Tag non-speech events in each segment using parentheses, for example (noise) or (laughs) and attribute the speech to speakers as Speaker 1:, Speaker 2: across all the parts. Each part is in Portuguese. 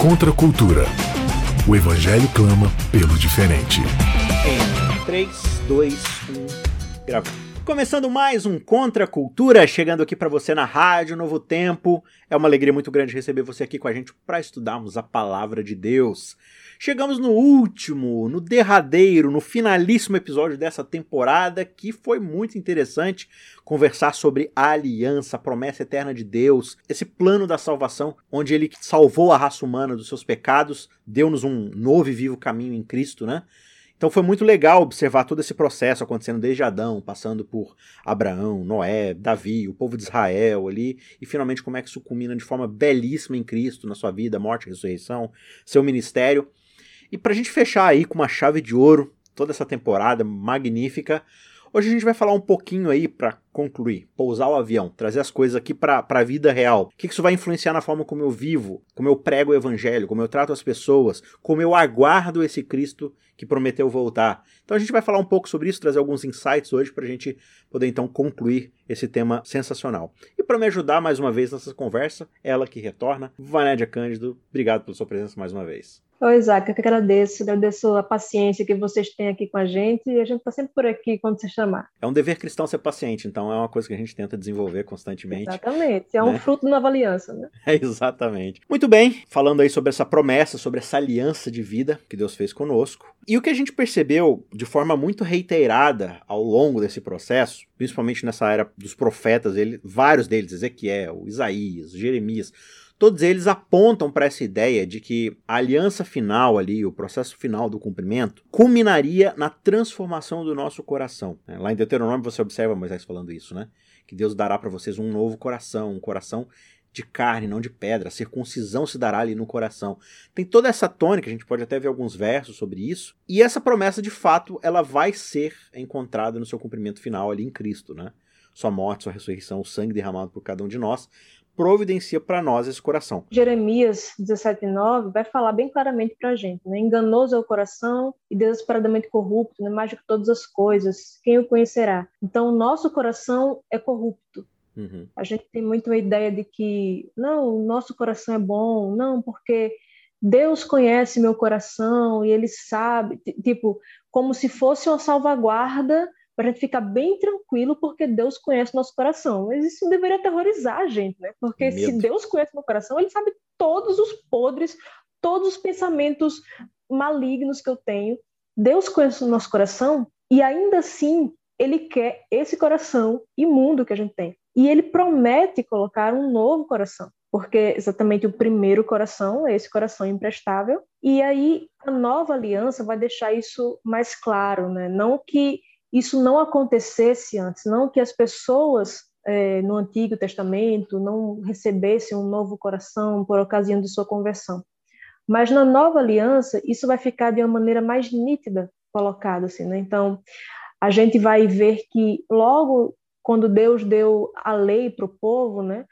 Speaker 1: Contra a cultura. O Evangelho clama pelo diferente.
Speaker 2: Em 3, 2, 1, gravando. Começando mais um Contra a Cultura, chegando aqui para você na Rádio Novo Tempo. É uma alegria muito grande receber você aqui com a gente para estudarmos a palavra de Deus. Chegamos no último, no derradeiro, no finalíssimo episódio dessa temporada, que foi muito interessante conversar sobre a aliança, a promessa eterna de Deus, esse plano da salvação, onde ele salvou a raça humana dos seus pecados, deu-nos um novo e vivo caminho em Cristo, né? Então foi muito legal observar todo esse processo acontecendo desde Adão, passando por Abraão, Noé, Davi, o povo de Israel ali, e finalmente como é que isso culmina de forma belíssima em Cristo, na sua vida, morte, ressurreição, seu ministério. E para a gente fechar aí com uma chave de ouro toda essa temporada magnífica, hoje a gente vai falar um pouquinho aí para concluir, pousar o avião, trazer as coisas aqui para a vida real. O que isso vai influenciar na forma como eu vivo, como eu prego o evangelho, como eu trato as pessoas, como eu aguardo esse Cristo que prometeu voltar. Então a gente vai falar um pouco sobre isso, trazer alguns insights hoje para a gente poder então concluir esse tema sensacional. E para me ajudar mais uma vez nessa conversa, ela que retorna, Vanédia Cândido, obrigado pela sua presença mais uma vez.
Speaker 3: Oi, Isaac, eu que agradeço, agradeço a paciência que vocês têm aqui com a gente e a gente está sempre por aqui quando você chamar.
Speaker 2: É um dever cristão ser paciente, então é uma coisa que a gente tenta desenvolver constantemente.
Speaker 3: Exatamente, é um né? fruto da nova aliança, né? (laughs)
Speaker 2: É, exatamente. Muito bem, falando aí sobre essa promessa, sobre essa aliança de vida que Deus fez conosco. E o que a gente percebeu de forma muito reiterada ao longo desse processo, principalmente nessa era dos profetas, ele, vários deles, Ezequiel, Isaías, Jeremias, Todos eles apontam para essa ideia de que a aliança final ali, o processo final do cumprimento, culminaria na transformação do nosso coração. É, lá em Deuteronômio você observa Moisés falando isso, né? Que Deus dará para vocês um novo coração, um coração de carne, não de pedra. A circuncisão se dará ali no coração. Tem toda essa tônica, a gente pode até ver alguns versos sobre isso. E essa promessa, de fato, ela vai ser encontrada no seu cumprimento final ali em Cristo, né? Sua morte, sua ressurreição, o sangue derramado por cada um de nós, providencia para nós esse coração.
Speaker 3: Jeremias 17:9 vai falar bem claramente para a gente, né? Enganoso é o coração e desesperadamente corrupto, né? mais do que todas as coisas, quem o conhecerá? Então, o nosso coração é corrupto. Uhum. A gente tem muito a ideia de que, não, o nosso coração é bom, não, porque Deus conhece meu coração e Ele sabe, tipo, como se fosse uma salvaguarda para a gente ficar bem tranquilo, porque Deus conhece nosso coração. Mas isso deveria aterrorizar a gente, né? Porque Medo. se Deus conhece meu coração, Ele sabe todos os podres, todos os pensamentos malignos que eu tenho. Deus conhece o nosso coração e ainda assim Ele quer esse coração imundo que a gente tem. E Ele promete colocar um novo coração porque exatamente o primeiro coração é esse coração imprestável, e aí a nova aliança vai deixar isso mais claro, né? Não que isso não acontecesse antes, não que as pessoas é, no Antigo Testamento não recebessem um novo coração por ocasião de sua conversão. Mas na nova aliança, isso vai ficar de uma maneira mais nítida colocado assim, né? Então, a gente vai ver que logo quando Deus deu a lei para o povo, né?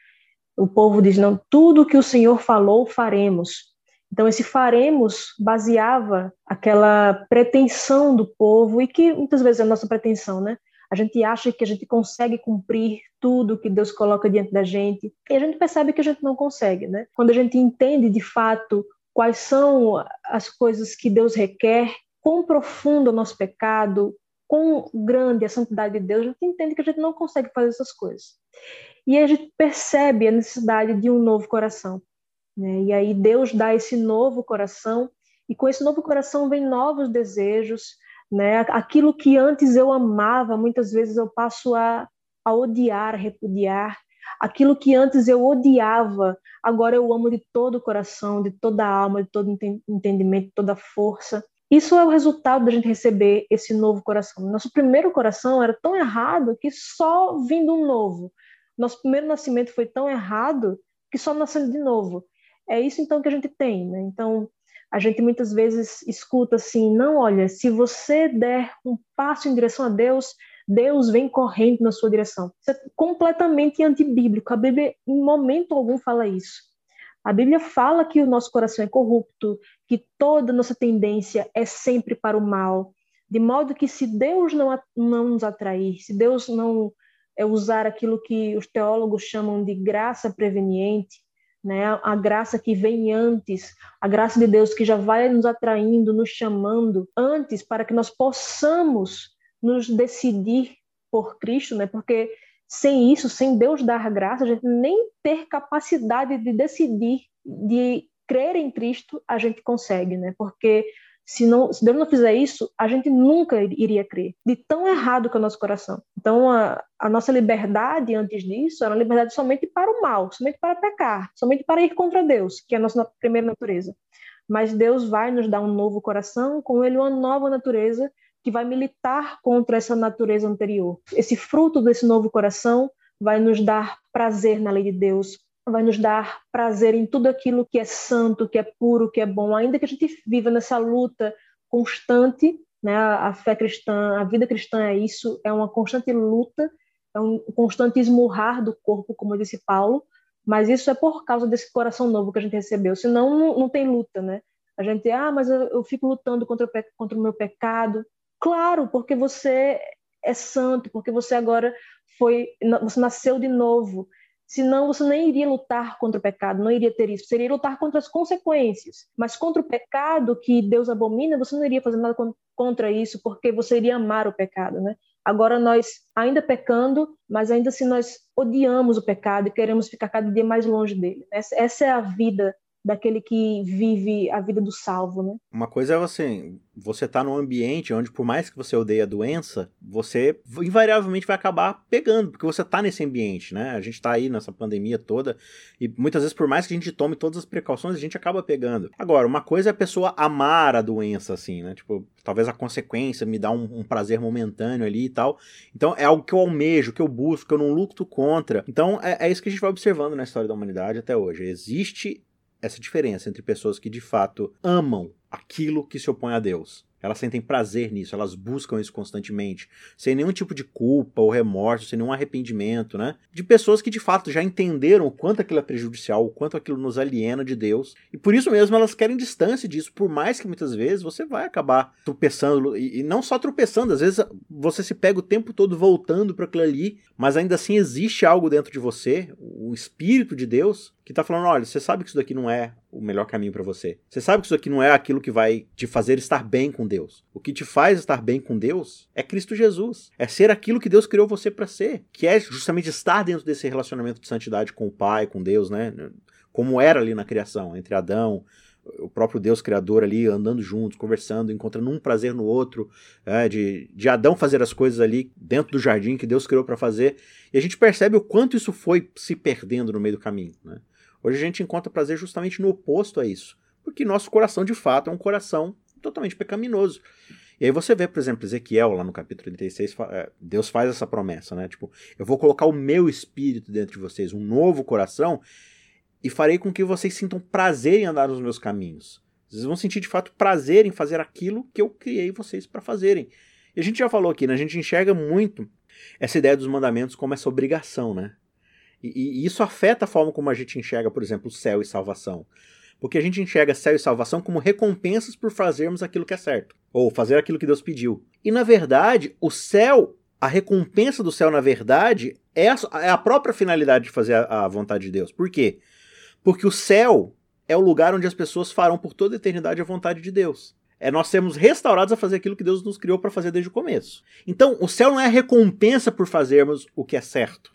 Speaker 3: O povo diz: "Não, tudo que o Senhor falou faremos". Então, esse faremos baseava aquela pretensão do povo, e que muitas vezes é a nossa pretensão, né? A gente acha que a gente consegue cumprir tudo que Deus coloca diante da gente, e a gente percebe que a gente não consegue, né? Quando a gente entende de fato quais são as coisas que Deus requer, quão profundo é o nosso pecado, quão grande é a santidade de Deus, a gente entende que a gente não consegue fazer essas coisas. E a gente percebe a necessidade de um novo coração. Né? E aí Deus dá esse novo coração, e com esse novo coração vem novos desejos, né? Aquilo que antes eu amava, muitas vezes eu passo a, a odiar, a repudiar. Aquilo que antes eu odiava, agora eu amo de todo o coração, de toda a alma, de todo entendimento, de toda força. Isso é o resultado da gente receber esse novo coração. Nosso primeiro coração era tão errado que só vindo um novo. Nosso primeiro nascimento foi tão errado que só nascendo de novo. É isso então que a gente tem, né? Então, a gente muitas vezes escuta assim: não, olha, se você der um passo em direção a Deus, Deus vem correndo na sua direção. Isso é completamente antibíblico. A Bíblia, em momento algum, fala isso. A Bíblia fala que o nosso coração é corrupto, que toda nossa tendência é sempre para o mal, de modo que se Deus não, não nos atrair, se Deus não é, usar aquilo que os teólogos chamam de graça preveniente, né? A graça que vem antes, a graça de Deus que já vai nos atraindo, nos chamando antes para que nós possamos nos decidir por Cristo, né? Porque sem isso, sem Deus dar graça, a gente nem ter capacidade de decidir, de crer em Cristo, a gente consegue, né? Porque se, não, se Deus não fizer isso, a gente nunca iria crer, de tão errado que é o nosso coração. Então, a, a nossa liberdade antes disso era uma liberdade somente para o mal, somente para pecar, somente para ir contra Deus, que é a nossa primeira natureza. Mas Deus vai nos dar um novo coração, com ele uma nova natureza que vai militar contra essa natureza anterior. Esse fruto desse novo coração vai nos dar prazer na lei de Deus, vai nos dar prazer em tudo aquilo que é santo, que é puro, que é bom, ainda que a gente viva nessa luta constante, né? A fé cristã, a vida cristã é isso, é uma constante luta, é um constante esmurrar do corpo, como disse Paulo, mas isso é por causa desse coração novo que a gente recebeu, senão não, não tem luta, né? A gente, ah, mas eu, eu fico lutando contra contra o meu pecado. Claro, porque você é santo, porque você agora foi, você nasceu de novo. Senão você nem iria lutar contra o pecado, não iria ter isso. Seria lutar contra as consequências. Mas contra o pecado que Deus abomina, você não iria fazer nada contra isso, porque você iria amar o pecado, né? Agora nós, ainda pecando, mas ainda assim nós odiamos o pecado e queremos ficar cada dia mais longe dele. Essa é a vida daquele que vive a vida do salvo, né?
Speaker 2: Uma coisa é você, você tá num ambiente onde por mais que você odeie a doença, você invariavelmente vai acabar pegando, porque você tá nesse ambiente, né? A gente tá aí nessa pandemia toda e muitas vezes por mais que a gente tome todas as precauções, a gente acaba pegando. Agora, uma coisa é a pessoa amar a doença assim, né? Tipo, talvez a consequência me dá um, um prazer momentâneo ali e tal. Então é algo que eu almejo, que eu busco, que eu não luto contra. Então é, é isso que a gente vai observando na história da humanidade até hoje. Existe essa diferença entre pessoas que de fato amam aquilo que se opõe a Deus. Elas sentem prazer nisso, elas buscam isso constantemente, sem nenhum tipo de culpa ou remorso, sem nenhum arrependimento, né? De pessoas que de fato já entenderam o quanto aquilo é prejudicial, o quanto aquilo nos aliena de Deus, e por isso mesmo elas querem distância disso, por mais que muitas vezes você vai acabar tropeçando, e, não só tropeçando, às vezes você se pega o tempo todo voltando para aquilo ali, mas ainda assim existe algo dentro de você, o Espírito de Deus, que está falando: olha, você sabe que isso daqui não é o melhor caminho para você. Você sabe que isso aqui não é aquilo que vai te fazer estar bem com Deus. O que te faz estar bem com Deus é Cristo Jesus. É ser aquilo que Deus criou você para ser, que é justamente estar dentro desse relacionamento de santidade com o Pai, com Deus, né? Como era ali na criação, entre Adão, o próprio Deus Criador ali andando juntos, conversando, encontrando um prazer no outro, é, de, de Adão fazer as coisas ali dentro do jardim que Deus criou para fazer. E a gente percebe o quanto isso foi se perdendo no meio do caminho. Né? Hoje a gente encontra prazer justamente no oposto a isso, porque nosso coração de fato é um coração totalmente pecaminoso. E aí você vê, por exemplo, Ezequiel, lá no capítulo 36, é, Deus faz essa promessa, né? Tipo, eu vou colocar o meu espírito dentro de vocês, um novo coração, e farei com que vocês sintam prazer em andar nos meus caminhos. Vocês vão sentir de fato prazer em fazer aquilo que eu criei vocês para fazerem. E a gente já falou aqui, né? A gente enxerga muito essa ideia dos mandamentos como essa obrigação, né? E, e, isso afeta a forma como a gente enxerga, por exemplo, céu e salvação. Porque a gente enxerga céu e salvação como recompensas por fazermos aquilo que é certo, ou fazer aquilo que Deus pediu. E na verdade, o céu, a recompensa do céu, na verdade, é a, é a própria finalidade de fazer a, a vontade de Deus. Por quê? Porque o céu é o lugar onde as pessoas farão por toda a eternidade a vontade de Deus. É nós sermos restaurados a fazer aquilo que Deus nos criou para fazer desde o começo. Então, o céu não é recompensa por fazermos o que é certo.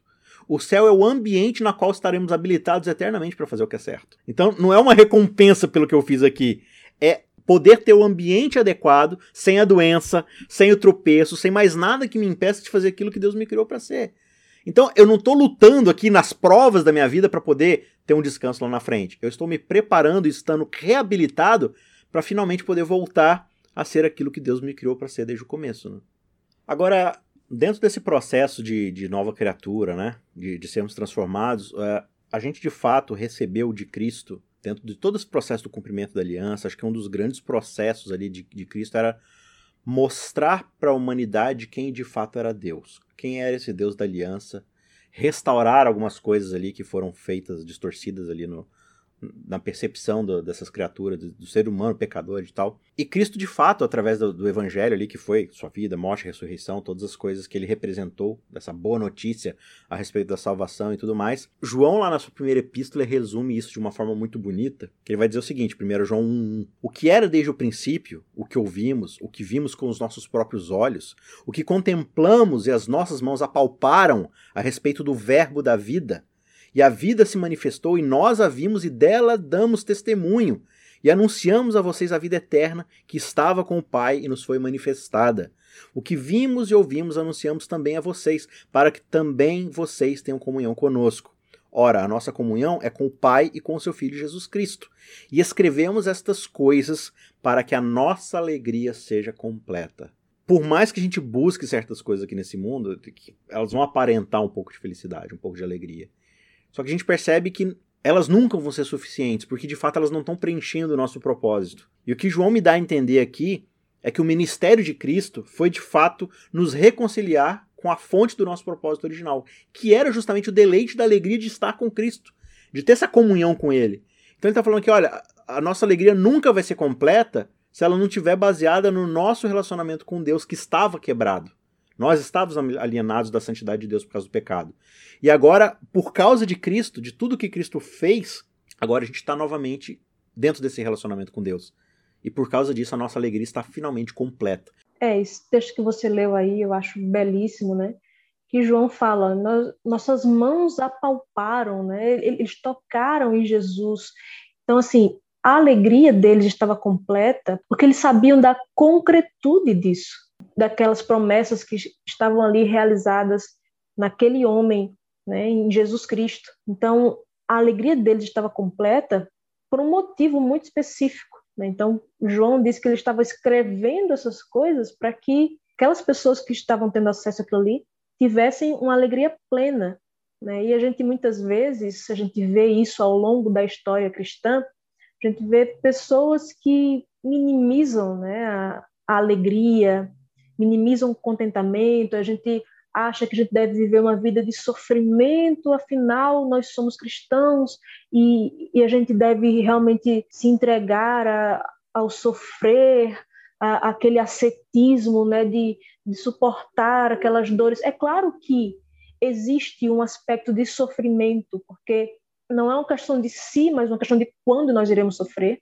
Speaker 2: O céu é o ambiente na qual estaremos habilitados eternamente para fazer o que é certo. Então, não é uma recompensa pelo que eu fiz aqui. É poder ter o ambiente adequado, sem a doença, sem o tropeço, sem mais nada que me impeça de fazer aquilo que Deus me criou para ser. Então, eu não estou lutando aqui nas provas da minha vida para poder ter um descanso lá na frente. Eu estou me preparando e estando reabilitado para finalmente poder voltar a ser aquilo que Deus me criou para ser desde o começo. Né? Agora, dentro desse processo de, de nova criatura, né, de, de sermos transformados, é, a gente de fato recebeu de Cristo, dentro de todo esse processo do cumprimento da aliança, acho que um dos grandes processos ali de, de Cristo era mostrar para a humanidade quem de fato era Deus, quem era esse Deus da aliança, restaurar algumas coisas ali que foram feitas, distorcidas ali no, na percepção do, dessas criaturas, do, do, ser humano pecador e tal. E Cristo, de fato, através do, do, evangelho ali, que foi sua vida, morte, ressurreição, todas as coisas que ele representou, dessa boa notícia a respeito da salvação e tudo mais. João, lá na sua primeira epístola, resume isso de uma forma muito bonita, que ele vai dizer o seguinte, 1 João 1.1, o que era desde o princípio, o que ouvimos, o que vimos com os nossos próprios olhos, o que contemplamos e as nossas mãos apalparam a respeito do verbo da vida, e a vida se manifestou, e nós a vimos, e dela damos testemunho, e anunciamos a vocês a vida eterna que estava com o Pai e nos foi manifestada. O que vimos e ouvimos anunciamos também a vocês, para que também vocês tenham comunhão conosco. Ora, a nossa comunhão é com o Pai e com o seu Filho Jesus Cristo. E escrevemos estas coisas para que a nossa alegria seja completa. Por mais que a gente busque certas coisas aqui nesse mundo, elas vão aparentar um pouco de felicidade, um pouco de alegria. Só que a gente percebe que elas nunca vão ser suficientes, porque de fato elas não estão preenchendo o nosso propósito. E o que João me dá a entender aqui é que o ministério de Cristo foi de fato nos reconciliar com a fonte do nosso propósito original, que era justamente o deleite da alegria de estar com Cristo, de ter essa comunhão com Ele. Então ele está falando que, olha, a nossa alegria nunca vai ser completa se ela não estiver baseada no nosso relacionamento com Deus que estava quebrado. Nós estávamos alienados da santidade de Deus por causa do pecado. E agora, por causa de Cristo, de tudo que Cristo fez, agora a gente está novamente dentro desse relacionamento com Deus. E por causa disso, a nossa alegria está finalmente completa.
Speaker 3: É, esse texto que você leu aí, eu acho belíssimo, né? Que João fala, nossas mãos apalparam, né? Eles tocaram em Jesus. Então, assim, a alegria deles estava completa porque eles sabiam da concretude disso daquelas promessas que estavam ali realizadas naquele homem, né, em Jesus Cristo. Então, a alegria deles estava completa por um motivo muito específico. Né? Então, João disse que ele estava escrevendo essas coisas para que aquelas pessoas que estavam tendo acesso àquilo ali tivessem uma alegria plena. Né? E a gente muitas vezes, a gente vê isso ao longo da história cristã, a gente vê pessoas que minimizam né, a, a alegria, minimizam o contentamento, a gente acha que a gente deve viver uma vida de sofrimento, afinal nós somos cristãos e, e a gente deve realmente se entregar a, ao sofrer, a, aquele ascetismo né, de, de suportar aquelas dores. É claro que existe um aspecto de sofrimento, porque não é uma questão de si, mas uma questão de quando nós iremos sofrer.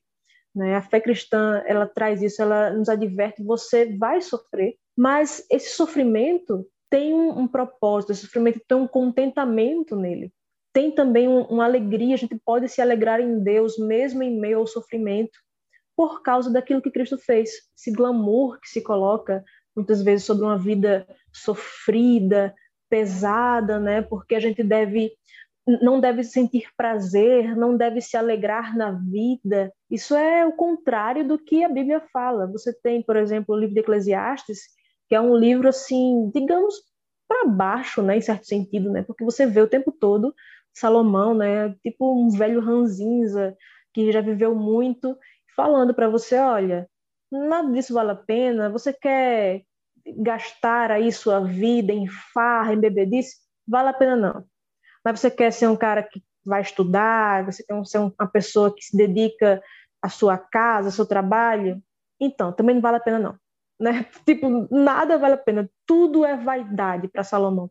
Speaker 3: Né? A fé cristã ela traz isso, ela nos adverte: você vai sofrer, mas esse sofrimento tem um, um propósito, esse sofrimento tem um contentamento nele. Tem também um, uma alegria, a gente pode se alegrar em Deus mesmo em meio ao sofrimento, por causa daquilo que Cristo fez. Esse glamour que se coloca muitas vezes sobre uma vida sofrida, pesada, né? Porque a gente deve não deve sentir prazer, não deve se alegrar na vida. Isso é o contrário do que a Bíblia fala. Você tem, por exemplo, o livro de Eclesiastes, que é um livro assim, digamos, para baixo, né, em certo sentido, né? Porque você vê o tempo todo Salomão, né, tipo um velho ranzinza que já viveu muito, falando para você, olha, nada disso vale a pena, você quer gastar aí sua vida em farra, em bebedice, vale a pena não. Mas você quer ser um cara que vai estudar, você quer ser uma pessoa que se dedica à sua casa, ao seu trabalho, então, também não vale a pena não né? Tipo, nada vale a pena, tudo é vaidade para Salomão.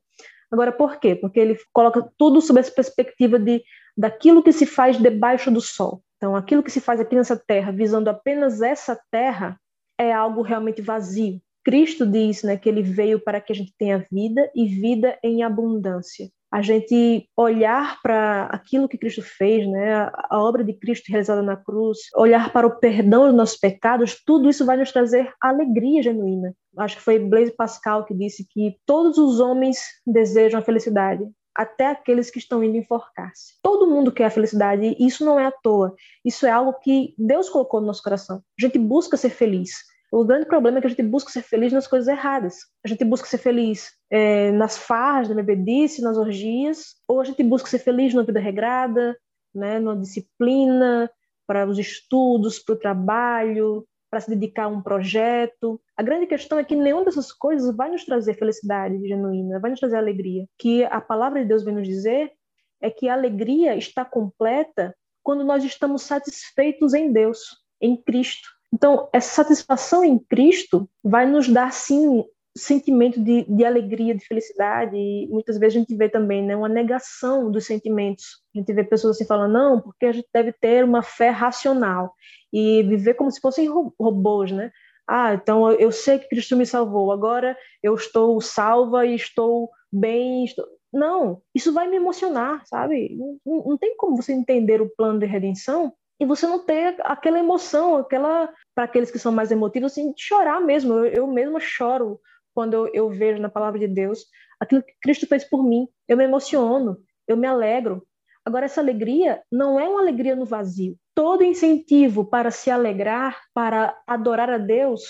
Speaker 3: Agora, por quê? Porque ele coloca tudo sob essa perspectiva de daquilo que se faz debaixo do sol. Então, aquilo que se faz aqui nessa terra, visando apenas essa terra, é algo realmente vazio. Cristo diz né, que ele veio para que a gente tenha vida e vida em abundância a gente olhar para aquilo que Cristo fez, né, a obra de Cristo realizada na cruz, olhar para o perdão dos nossos pecados, tudo isso vai nos trazer alegria genuína. Acho que foi Blaise Pascal que disse que todos os homens desejam a felicidade, até aqueles que estão indo enforcar-se. Todo mundo quer a felicidade, e isso não é à toa. Isso é algo que Deus colocou no nosso coração. A gente busca ser feliz. O grande problema é que a gente busca ser feliz nas coisas erradas. A gente busca ser feliz é, nas farras, na bebedice, nas orgias, ou a gente busca ser feliz numa vida regrada, né, numa disciplina, para os estudos, para o trabalho, para se dedicar a um projeto. A grande questão é que nenhuma dessas coisas vai nos trazer felicidade genuína, vai nos trazer alegria. Que a palavra de Deus vem nos dizer é que a alegria está completa quando nós estamos satisfeitos em Deus, em Cristo. Então, essa satisfação em Cristo vai nos dar, sim, sentimento de, de alegria, de felicidade, e muitas vezes a gente vê também né, uma negação dos sentimentos. A gente vê pessoas assim falando, não, porque a gente deve ter uma fé racional e viver como se fossem robôs, né? Ah, então eu sei que Cristo me salvou, agora eu estou salva e estou bem. Estou... Não, isso vai me emocionar, sabe? Não, não tem como você entender o plano de redenção e você não ter aquela emoção, aquela para aqueles que são mais emotivos, assim, de chorar mesmo. Eu, eu mesma choro quando eu, eu, vejo na palavra de Deus aquilo que Cristo fez por mim. Eu me emociono, eu me alegro. Agora, essa alegria não é uma alegria no vazio. Todo incentivo para se alegrar, para adorar a Deus,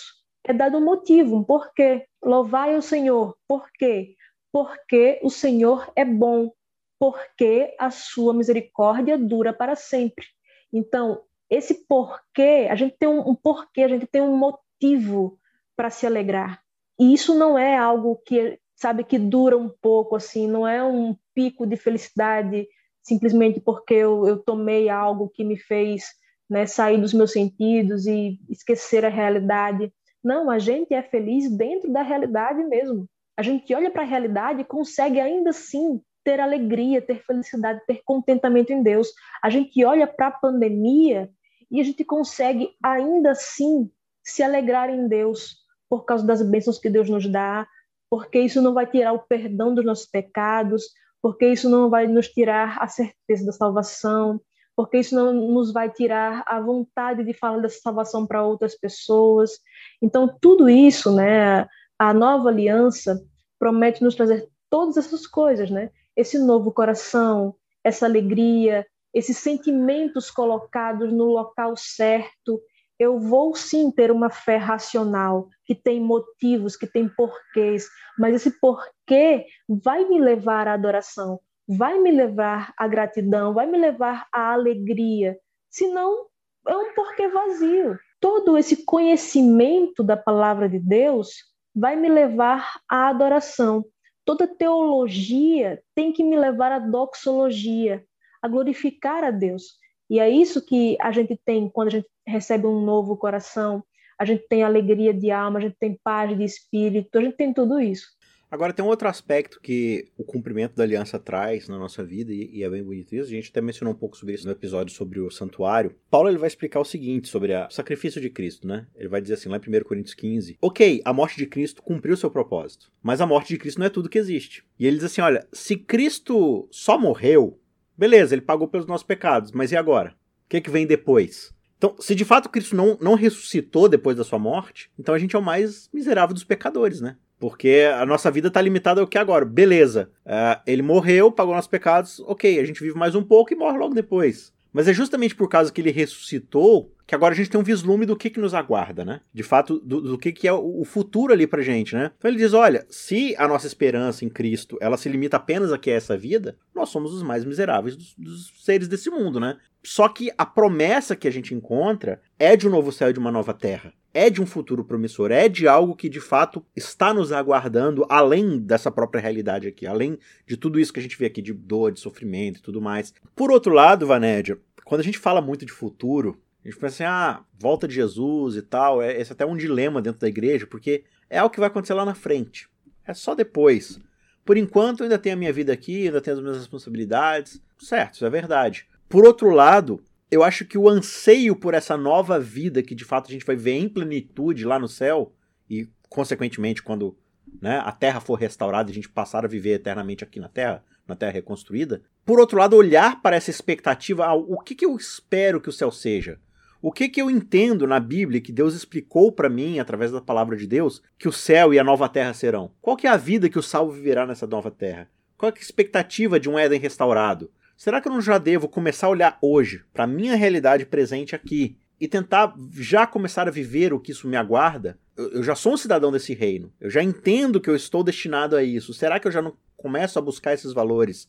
Speaker 3: é dado um motivo, um porquê. Louvai o Senhor. Por quê? Porque o Senhor é bom. Porque a sua misericórdia dura para sempre. Então, esse porquê, a gente tem um, um porquê, a gente tem um motivo para se alegrar. E isso não é algo que, sabe, que dura um pouco, assim, não é um pico de felicidade simplesmente porque eu, eu tomei algo que me fez né, sair dos meus sentidos e esquecer a realidade. Não, a gente é feliz dentro da realidade mesmo. A gente olha para a realidade e consegue ainda assim ter alegria, ter felicidade, ter contentamento em Deus. A gente olha para a pandemia e a gente consegue ainda assim se alegrar em Deus por causa das bênçãos que Deus nos dá, porque isso não vai tirar o perdão dos nossos pecados, porque isso não vai nos tirar a certeza da salvação, porque isso não nos vai tirar a vontade de falar dessa salvação para outras pessoas. Então, tudo isso, né, a nova aliança promete nos trazer todas essas coisas, né? Esse novo coração, essa alegria, esses sentimentos colocados no local certo, eu vou sim ter uma fé racional, que tem motivos, que tem porquês, mas esse porquê vai me levar à adoração, vai me levar à gratidão, vai me levar à alegria. Senão, é um porquê vazio. Todo esse conhecimento da palavra de Deus vai me levar à adoração toda teologia tem que me levar à doxologia, a glorificar a Deus. E é isso que a gente tem quando a gente recebe um novo coração, a gente tem alegria de alma, a gente tem paz de espírito, a gente tem tudo isso.
Speaker 2: Agora tem um outro aspecto que o cumprimento da aliança traz na nossa vida, e, é bem bonito isso. A gente até mencionou um pouco sobre isso no episódio sobre o santuário. Paulo ele vai explicar o seguinte sobre o sacrifício de Cristo, né? Ele vai dizer assim lá em 1 Coríntios 15: Ok, a morte de Cristo cumpriu seu propósito, mas a morte de Cristo não é tudo que existe. E ele diz assim: olha, se Cristo só morreu, beleza, ele pagou pelos nossos pecados, mas e agora? O que, que vem depois? Então, se de fato Cristo não, não ressuscitou depois da sua morte, então a gente é o mais miserável dos pecadores, né? Porque a nossa vida está limitada ao que agora. Beleza, uh, ele morreu, pagou nossos pecados, ok, a gente vive mais um pouco e morre logo depois. Mas é justamente por causa que ele ressuscitou que agora a gente tem um vislumbre do que, que nos aguarda, né? De fato, do, do que, que é o, futuro ali pra gente, né? Então ele diz: olha, se a nossa esperança em Cristo ela se limita apenas a essa vida, nós somos os mais miseráveis dos, dos seres desse mundo, né? Só que a promessa que a gente encontra é de um novo céu e de uma nova terra é de um futuro promissor, é de algo que de fato está nos aguardando além dessa própria realidade aqui, além de tudo isso que a gente vê aqui de dor, de sofrimento e tudo mais. Por outro lado, Vanédia, quando a gente fala muito de futuro, a gente pensa assim, ah, volta de Jesus e tal, é, esse é até um dilema dentro da igreja, porque é algo que vai acontecer lá na frente. É só depois. Por enquanto, eu ainda tenho a minha vida aqui, ainda tenho as minhas responsabilidades. Certo, isso é verdade. Por outro lado, eu acho que o anseio por essa nova vida que de fato a gente vai ver em plenitude lá no céu, e consequentemente quando né, a Terra for restaurada e a gente passar a viver eternamente aqui na Terra, na Terra reconstruída, por outro lado, olhar para essa expectativa, ah, o que, que eu espero que o céu seja? O que, que eu entendo na Bíblia que Deus explicou para mim, através da palavra de Deus, que o céu e a nova terra serão? Qual que é a vida que o salvo viverá nessa nova terra? Qual é a expectativa de um Éden restaurado? Será que eu não já devo começar a olhar hoje para a minha realidade presente aqui e tentar já começar a viver o que isso me aguarda? Eu, eu já sou um cidadão desse reino. Eu já entendo que eu estou destinado a isso. Será que eu já não começo a buscar esses valores,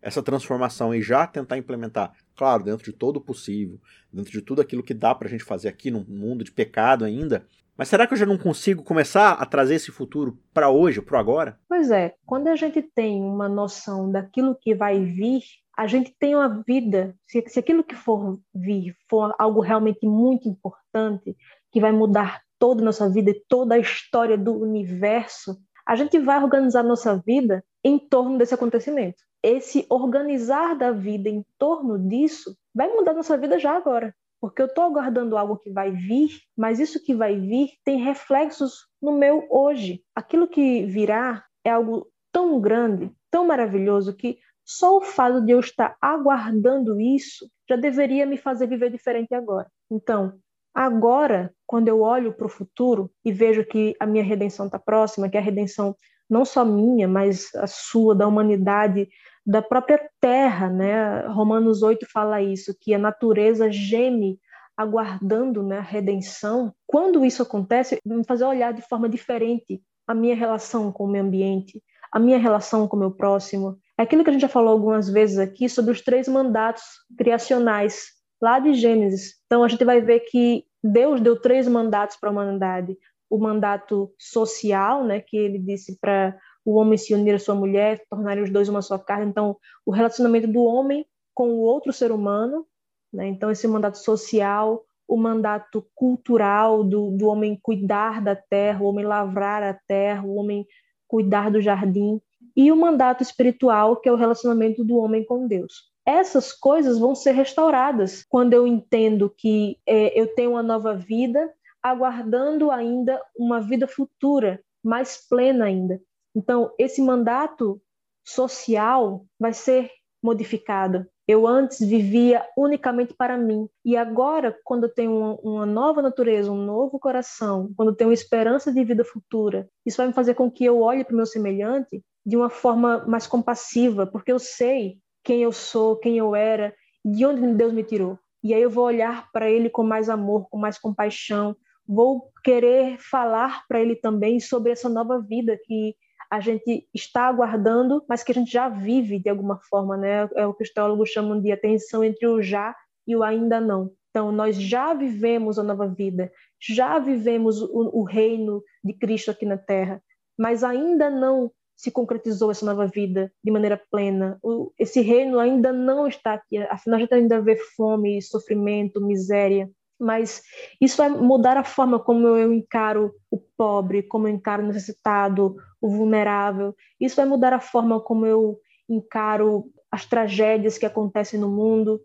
Speaker 2: essa transformação e já tentar implementar? Claro, dentro de todo o possível, dentro de tudo aquilo que dá para a gente fazer aqui no mundo de pecado ainda, mas será que eu já não consigo começar a trazer esse futuro para hoje, para agora?
Speaker 3: Pois é, quando a gente tem uma noção daquilo que vai vir, a gente tem uma vida, se, se aquilo que for vir for algo realmente muito importante, que vai mudar toda a nossa vida e toda a história do universo, a gente vai organizar nossa vida em torno desse acontecimento. Esse organizar da vida em torno disso vai mudar nossa vida já agora. Porque eu estou aguardando algo que vai vir, mas isso que vai vir tem reflexos no meu hoje. Aquilo que virá é algo tão grande, tão maravilhoso, que só o fato de eu estar aguardando isso já deveria me fazer viver diferente agora. Então, agora, quando eu olho para o futuro e vejo que a minha redenção está próxima, que a redenção não só minha, mas a sua, da humanidade, da própria terra, né? Romanos 8 fala isso, que a natureza geme aguardando né, a redenção. Quando isso acontece, me fazer olhar de forma diferente a minha relação com o meio ambiente, a minha relação com o meu próximo. É aquilo que a gente já falou algumas vezes aqui sobre os três mandatos criacionais, lá de Gênesis. Então a gente vai ver que Deus deu três mandatos para a humanidade o mandato social, né, que ele disse para o homem se unir à sua mulher, tornarem os dois uma só carne. Então, o relacionamento do homem com o outro ser humano, né? Então, esse mandato social, o mandato cultural do, do homem cuidar da terra, o homem lavrar a terra, o homem cuidar do jardim, e o mandato espiritual, que é o relacionamento do homem com Deus. Essas coisas vão ser restauradas quando eu entendo que é, eu tenho uma nova vida, aguardando ainda uma vida futura, mais plena ainda. Então, esse mandato social vai ser modificado. Eu antes vivia unicamente para mim. E agora, quando eu tenho uma, nova natureza, um novo coração, quando eu tenho esperança de vida futura, isso vai me fazer com que eu olhe para o meu semelhante de uma forma mais compassiva, porque eu sei quem eu sou, quem eu era, de onde Deus me tirou. E aí eu vou olhar para ele com mais amor, com mais compaixão, vou querer falar para ele também sobre essa nova vida que a gente está aguardando, mas que a gente já vive de alguma forma, né? É o que os teólogos chamam de atenção entre o já e o ainda não. Então, nós já vivemos a nova vida, já vivemos o, o reino de Cristo aqui na Terra, mas ainda não se concretizou essa nova vida de maneira plena. O, esse reino ainda não está aqui. Afinal, a gente ainda vê fome, sofrimento, miséria mas isso vai mudar a forma como eu encaro o pobre, como eu encaro o necessitado, o vulnerável. Isso vai mudar a forma como eu encaro as tragédias que acontecem no mundo.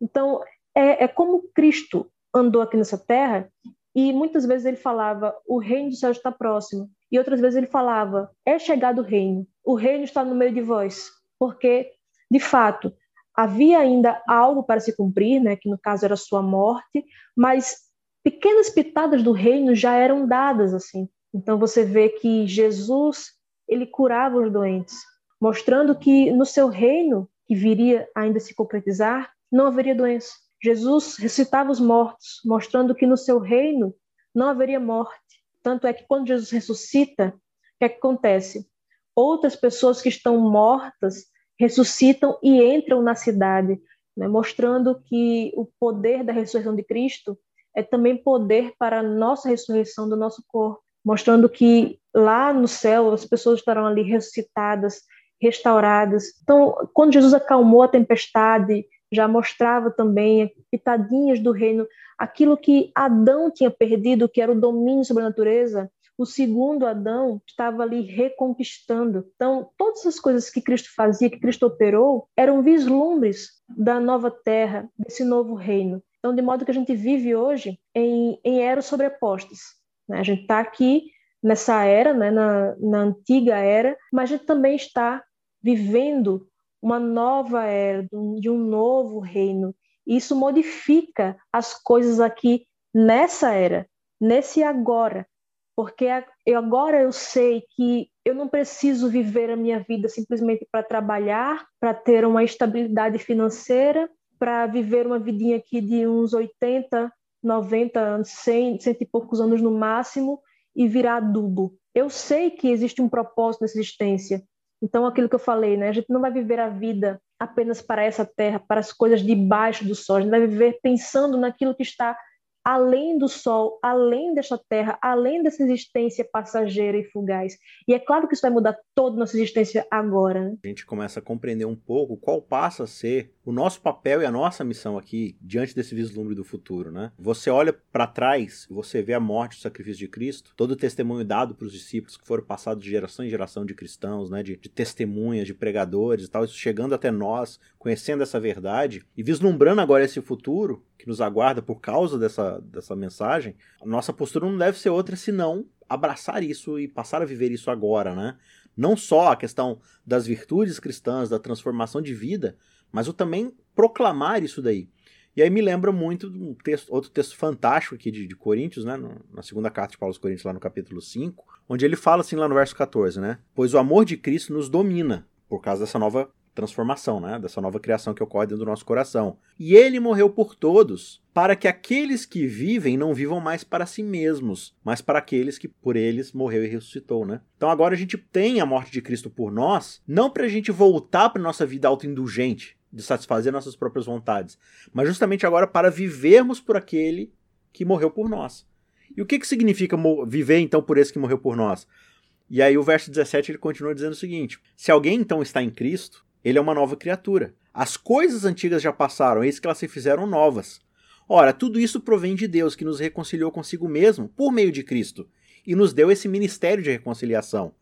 Speaker 3: Então, é, é como Cristo andou aqui nessa terra e muitas vezes ele falava: o reino do céu está próximo. E outras vezes ele falava: é chegado o reino, o reino está no meio de vós. Porque, de fato, havia ainda algo para se cumprir, né, que no caso era sua morte, mas pequenas pitadas do reino já eram dadas assim. Então você vê que Jesus ele curava os doentes, mostrando que no seu reino que viria ainda se concretizar não haveria doença. Jesus ressuscitava os mortos, mostrando que no seu reino não haveria morte. Tanto é que quando Jesus ressuscita, o que, é que acontece? Outras pessoas que estão mortas ressuscitam e entram na cidade, né, mostrando que o poder da ressurreição de Cristo é também poder para a nossa ressurreição do nosso corpo, mostrando que lá no céu as pessoas estarão ali ressuscitadas, restauradas. Então, quando Jesus acalmou a tempestade, já mostrava também pitadinhas do reino, aquilo que Adão tinha perdido, que era o domínio sobre a natureza, o segundo Adão estava ali reconquistando. Então, todas as coisas que Cristo fazia, que Cristo operou, eram vislumbres da nova terra, desse novo reino. Então, de modo que a gente vive hoje em, em eras sobrepostas. Né? A gente está aqui nessa era, né? na, na antiga era, mas a gente também está vivendo uma nova era, de um novo reino. Isso modifica as coisas aqui nessa era, nesse agora porque eu, agora eu sei que eu não preciso viver a minha vida simplesmente para trabalhar, para ter uma estabilidade financeira, para viver uma vidinha aqui de uns 80, 90 anos, 100, cento e poucos anos no máximo e virar adubo. Eu sei que existe um propósito nessa existência. Então, aquilo que eu falei, né? A gente não vai viver a vida apenas para essa terra, para as coisas debaixo do sol. A gente vai viver pensando naquilo que está além do Sol, além desta Terra, além dessa existência passageira e fugaz. E é claro que isso vai mudar toda a nossa existência agora. Né?
Speaker 2: A gente começa a compreender um pouco qual passa a ser o nosso papel e a nossa missão aqui diante desse vislumbre do futuro, né? Você olha para trás, você vê a morte o sacrifício de Cristo, todo o testemunho dado para os discípulos que foram passados de geração em geração de cristãos, né? De, de testemunhas, de pregadores e tal, isso chegando até nós, conhecendo essa verdade e vislumbrando agora esse futuro que nos aguarda por causa dessa, dessa mensagem, nossa postura não deve ser outra senão abraçar isso e passar a viver isso agora, né? Não só a questão das virtudes cristãs, da transformação de vida, mas o também proclamar isso daí. E aí me lembra muito um texto, outro texto fantástico aqui de, de Coríntios, né? Na segunda carta de Paulo aos Coríntios, lá no capítulo 5, onde ele fala assim lá no verso 14, né? Pois o amor de Cristo nos domina, por causa dessa nova transformação, né? Dessa nova criação que ocorre dentro do nosso coração. E ele morreu por todos, para que aqueles que vivem não vivam mais para si mesmos, mas para aqueles que por eles morreu e ressuscitou, né? Então agora a gente tem a morte de Cristo por nós, não para a gente voltar para nossa vida autoindulgente, de satisfazer nossas próprias vontades, mas justamente agora para vivermos por aquele que morreu por nós. E o que, que significa viver então por esse que morreu por nós? E aí o verso 17 ele continua dizendo o seguinte: Se alguém então está em Cristo, ele é uma nova criatura. As coisas antigas já passaram, eis que elas se fizeram novas. Ora, tudo isso provém de Deus, que nos reconciliou consigo mesmo por meio de Cristo, e nos deu esse ministério de reconciliação.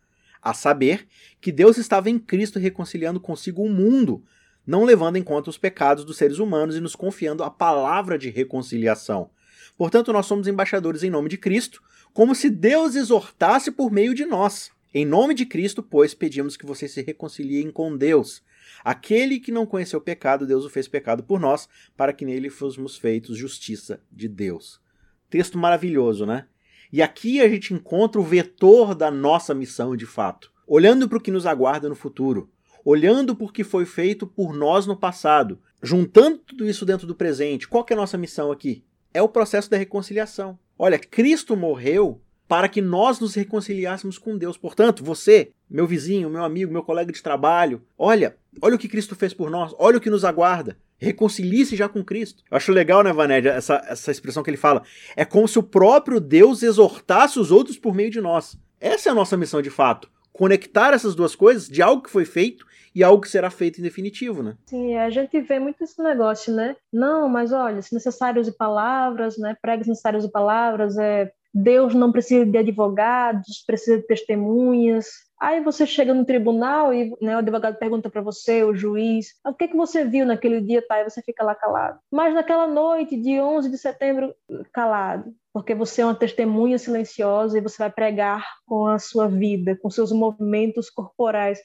Speaker 2: A saber, que Deus estava em Cristo reconciliando consigo o mundo, não levando em conta os pecados dos seres humanos e nos confiando a palavra de reconciliação. Portanto, nós somos embaixadores em nome de Cristo, como se Deus exortasse por meio de nós. Em nome de Cristo, pois, pedimos que vocês se reconciliem com Deus. Aquele que não conheceu o pecado, Deus o fez pecado por nós, para que nele fôssemos feitos justiça de Deus. Texto maravilhoso, né? E aqui a gente encontra o vetor da nossa missão de fato. Olhando para o que nos aguarda no futuro, olhando por que foi feito por nós no passado, juntando tudo isso dentro do presente, qual é a nossa missão aqui? É o processo da reconciliação. Olha, Cristo morreu para que nós nos reconciliássemos com Deus. Portanto, você, meu vizinho, meu amigo, meu colega de trabalho, olha, olha o que Cristo fez por nós, olha o que nos aguarda. Reconcilie-se já com Cristo. Eu acho legal, né, Vanédia, essa, essa expressão que ele fala. É como se o próprio Deus exortasse os outros por meio de nós. Essa é a nossa missão de fato. Conectar essas duas coisas de algo que foi feito e algo que será feito em definitivo, né?
Speaker 3: Sim, a gente vê muito esse negócio, né? Não, mas olha, se necessário use palavras, né? Pregas necessários de palavras, é Deus não precisa de advogados, precisa de testemunhas. Aí você chega no tribunal e né, o advogado pergunta para você, o juiz, o que, que você viu naquele dia, tá? E você fica lá calado. Mas naquela noite de 11 de setembro, calado, porque você é uma testemunha silenciosa e você vai pregar com a sua vida, com seus movimentos corporais.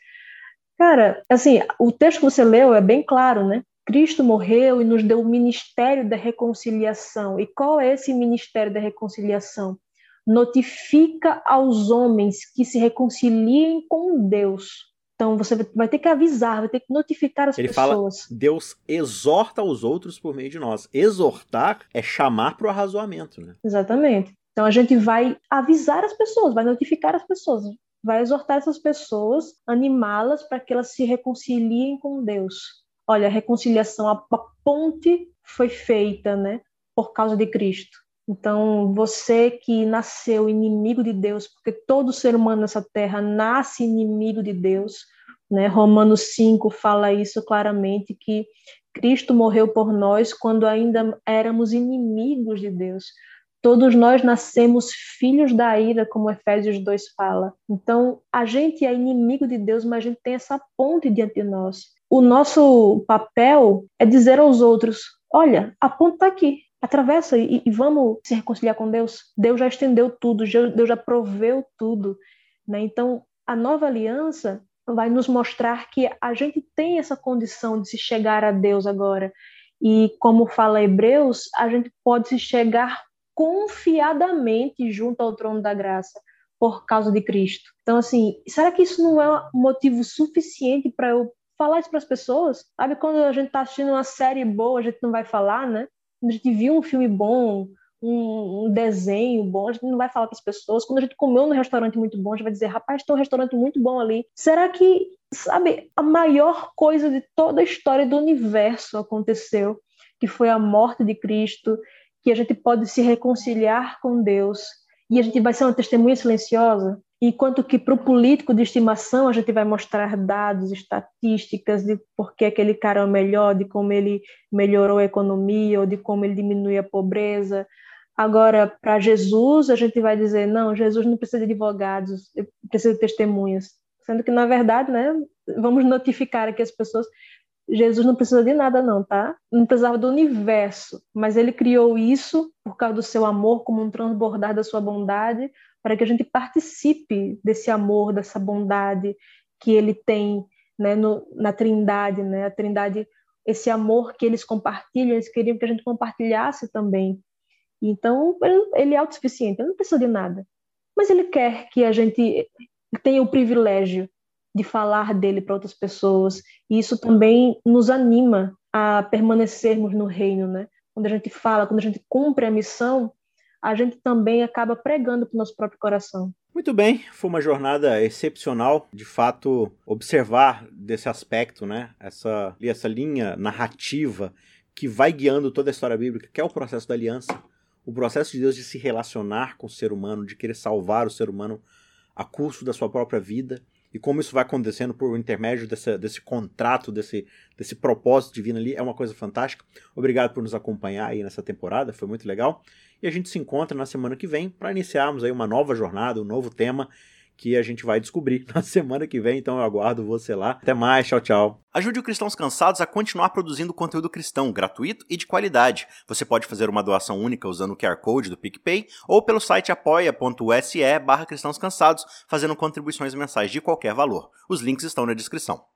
Speaker 3: Cara, assim, o texto que você leu é bem claro, né? Cristo morreu e nos deu o ministério da reconciliação. E qual é esse ministério da reconciliação? Notifica aos homens que se reconciliem com Deus. Então você vai ter que avisar, vai ter que notificar as
Speaker 2: Ele
Speaker 3: pessoas.
Speaker 2: Fala, Deus exorta os outros por meio de nós. Exortar é chamar para o arrazoamento, né?
Speaker 3: Exatamente. Então a gente vai avisar as pessoas, vai notificar as pessoas, vai exortar essas pessoas, animá-las para que elas se reconciliem com Deus olha, a reconciliação, a, a ponte foi feita, né, por causa de Cristo. Então, você que nasceu inimigo de Deus, porque todo ser humano nessa terra nasce inimigo de Deus, né? Romanos 5 fala isso claramente que Cristo morreu por nós quando ainda éramos inimigos de Deus. Todos nós nascemos filhos da ira, como Efésios 2 fala. Então, a gente é inimigo de Deus, mas a gente tem essa ponte diante de nós o nosso papel é dizer aos outros: olha, a ponta está aqui, atravessa e, e, vamos se reconciliar com Deus. Deus já estendeu tudo, Deus já proveu tudo. Né? Então, a nova aliança vai nos mostrar que a gente tem essa condição de se chegar a Deus agora. E como fala Hebreus, a gente pode se chegar confiadamente junto ao trono da graça por causa de Cristo. Então, assim, será que isso não é motivo suficiente para eu falar isso para as pessoas. Sabe quando a gente está assistindo uma série boa, a gente não vai falar, né? Quando a gente viu um filme bom, um, um, desenho bom, a gente não vai falar com as pessoas. Quando a gente comeu num restaurante muito bom, a gente vai dizer, rapaz, tem um restaurante muito bom ali. Será que, sabe, a maior coisa de toda a história do universo aconteceu, que foi a morte de Cristo, que a gente pode se reconciliar com Deus e a gente vai ser uma testemunha silenciosa, enquanto que para o político de estimação a gente vai mostrar dados, estatísticas de por que aquele cara é o melhor, de como ele melhorou a economia ou de como ele diminui a pobreza. Agora, para Jesus, a gente vai dizer, não, Jesus não precisa de advogados, precisa de testemunhas. Sendo que, na verdade, né, vamos notificar aqui as pessoas, Jesus não precisa de nada não, tá? Não precisava do universo, mas ele criou isso por causa do seu amor, como um transbordar da sua bondade, para que a gente participe desse amor, dessa bondade que ele tem né, no, na Trindade, né? A Trindade, esse amor que eles compartilham, eles queriam que a gente compartilhasse também. Então, ele, é autossuficiente, ele não precisa de nada. Mas ele quer que a gente tenha o privilégio de falar dele para outras pessoas. E isso também nos anima a permanecermos no reino, né? Quando a gente fala, quando a gente cumpre a missão, a gente também acaba pregando para o nosso próprio coração.
Speaker 2: Muito bem, foi uma jornada excepcional, de fato, observar desse aspecto, né? Essa, essa linha narrativa que vai guiando toda a história bíblica, que é o processo da aliança, o processo de Deus de se relacionar com o ser humano, de querer salvar o ser humano a custo da sua própria vida e como isso vai acontecendo por intermédio dessa, desse contrato, desse, desse propósito divino ali, é uma coisa fantástica. Obrigado por nos acompanhar aí nessa temporada, foi muito legal. E a gente se encontra na semana que vem para iniciarmos aí uma nova jornada, um novo tema que a gente vai descobrir (laughs) na semana que vem, então eu aguardo você lá. Até mais, tchau, tchau. Ajude o Cristãos Cansados a continuar produzindo conteúdo cristão gratuito e de qualidade. Você pode fazer uma doação única usando o QR Code do PicPay ou pelo site apoia.se barra cristãos cansados, fazendo contribuições mensais de qualquer valor. Os links estão na descrição.